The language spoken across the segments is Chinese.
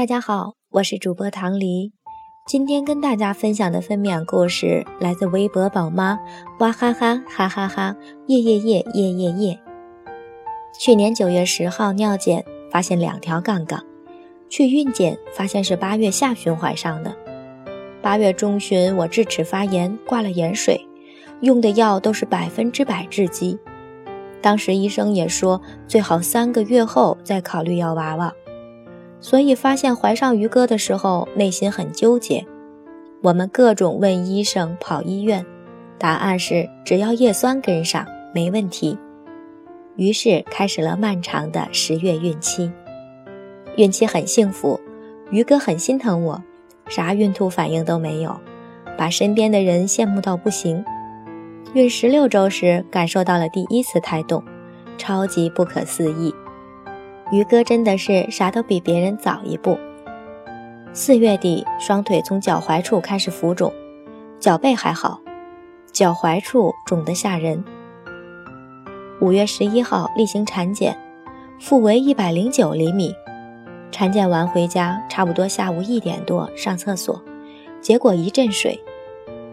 大家好，我是主播唐黎。今天跟大家分享的分娩故事来自微博宝妈哇哈哈哈哈哈耶耶耶耶耶耶。去年九月十号尿检发现两条杠杠，去孕检发现是八月下旬怀上的。八月中旬我智齿发炎挂了盐水，用的药都是百分之百制畸。当时医生也说最好三个月后再考虑要娃娃。所以发现怀上于哥的时候，内心很纠结。我们各种问医生，跑医院，答案是只要叶酸跟上，没问题。于是开始了漫长的十月孕期。孕期很幸福，于哥很心疼我，啥孕吐反应都没有，把身边的人羡慕到不行。孕十六周时，感受到了第一次胎动，超级不可思议。于哥真的是啥都比别人早一步。四月底，双腿从脚踝处开始浮肿，脚背还好，脚踝处肿得吓人。五月十一号例行产检，腹围一百零九厘米。产检完回家，差不多下午一点多上厕所，结果一阵水。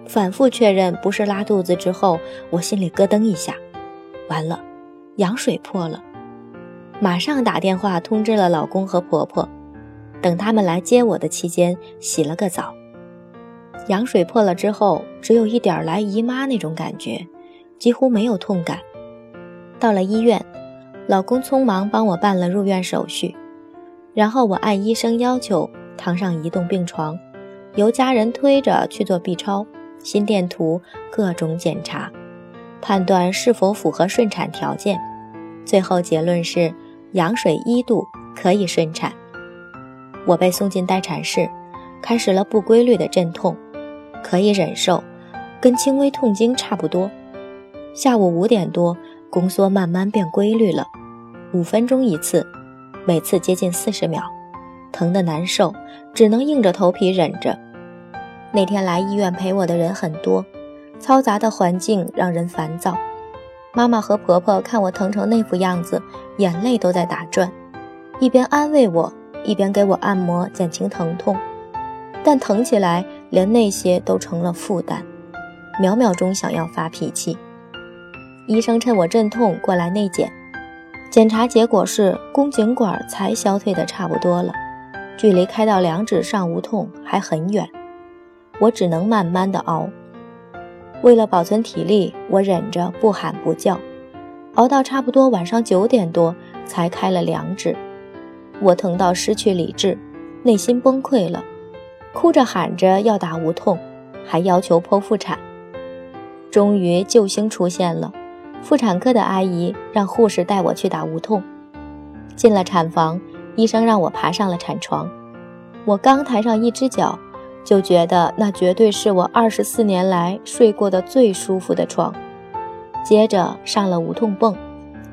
反复确认不是拉肚子之后，我心里咯噔一下，完了，羊水破了。马上打电话通知了老公和婆婆，等他们来接我的期间，洗了个澡。羊水破了之后，只有一点来姨妈那种感觉，几乎没有痛感。到了医院，老公匆忙帮我办了入院手续，然后我按医生要求躺上移动病床，由家人推着去做 B 超、心电图各种检查，判断是否符合顺产条件。最后结论是。羊水一度可以顺产，我被送进待产室，开始了不规律的阵痛，可以忍受，跟轻微痛经差不多。下午五点多，宫缩慢慢变规律了，五分钟一次，每次接近四十秒，疼得难受，只能硬着头皮忍着。那天来医院陪我的人很多，嘈杂的环境让人烦躁。妈妈和婆婆看我疼成那副样子，眼泪都在打转，一边安慰我，一边给我按摩减轻疼痛。但疼起来，连那些都成了负担，秒秒钟想要发脾气。医生趁我阵痛过来内检，检查结果是宫颈管才消退的差不多了，距离开到两指上无痛还很远，我只能慢慢的熬。为了保存体力，我忍着不喊不叫，熬到差不多晚上九点多才开了两指。我疼到失去理智，内心崩溃了，哭着喊着要打无痛，还要求剖腹产。终于救星出现了，妇产科的阿姨让护士带我去打无痛。进了产房，医生让我爬上了产床，我刚抬上一只脚。就觉得那绝对是我二十四年来睡过的最舒服的床。接着上了无痛泵，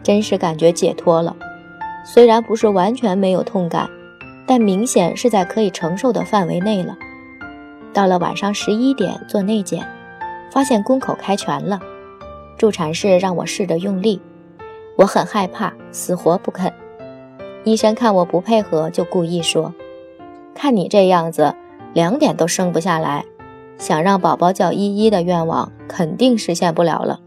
真是感觉解脱了。虽然不是完全没有痛感，但明显是在可以承受的范围内了。到了晚上十一点做内检，发现宫口开全了。助产士让我试着用力，我很害怕，死活不肯。医生看我不配合，就故意说：“看你这样子。”两点都生不下来，想让宝宝叫依依的愿望肯定实现不了了。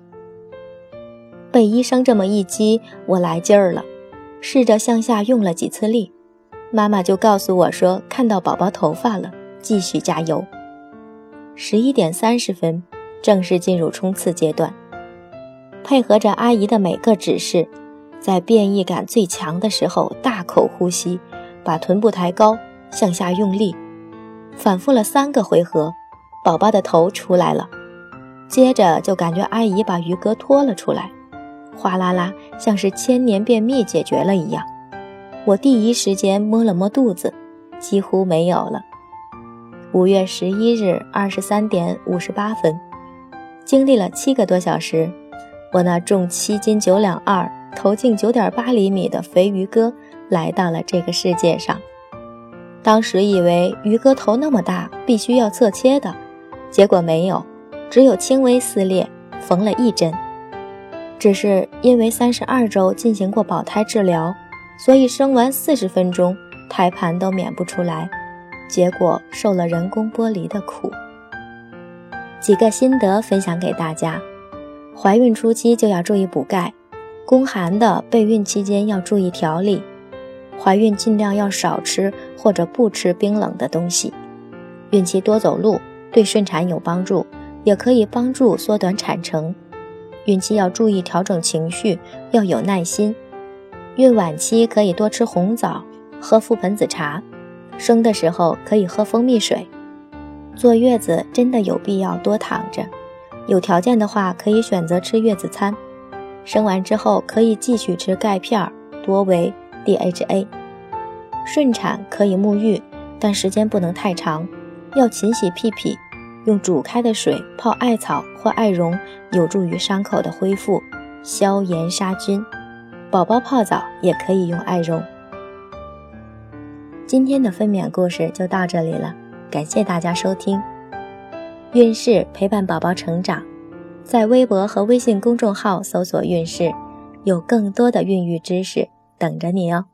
被医生这么一激，我来劲儿了，试着向下用了几次力，妈妈就告诉我说看到宝宝头发了，继续加油。十一点三十分，正式进入冲刺阶段，配合着阿姨的每个指示，在变异感最强的时候大口呼吸，把臀部抬高，向下用力。反复了三个回合，宝宝的头出来了，接着就感觉阿姨把鱼哥拖了出来，哗啦啦，像是千年便秘解决了一样。我第一时间摸了摸肚子，几乎没有了。五月十一日二十三点五十八分，经历了七个多小时，我那重七斤九两二、头径九点八厘米的肥鱼哥来到了这个世界上。当时以为鱼哥头那么大，必须要侧切的，结果没有，只有轻微撕裂，缝了一针。只是因为三十二周进行过保胎治疗，所以生完四十分钟，胎盘都免不出来，结果受了人工剥离的苦。几个心得分享给大家：怀孕初期就要注意补钙，宫寒的备孕期间要注意调理，怀孕尽量要少吃或者不吃冰冷的东西。孕期多走路对顺产有帮助，也可以帮助缩短产程。孕期要注意调整情绪，要有耐心。孕晚期可以多吃红枣，喝覆盆子茶。生的时候可以喝蜂蜜水。坐月子真的有必要多躺着，有条件的话可以选择吃月子餐。生完之后可以继续吃钙片，多维 DHA。顺产可以沐浴，但时间不能太长，要勤洗屁屁，用煮开的水泡艾草或艾绒，有助于伤口的恢复，消炎杀菌。宝宝泡澡也可以用艾绒。今天的分娩故事就到这里了。感谢大家收听，孕氏陪伴宝宝成长，在微博和微信公众号搜索“孕氏”，有更多的孕育知识等着你哦。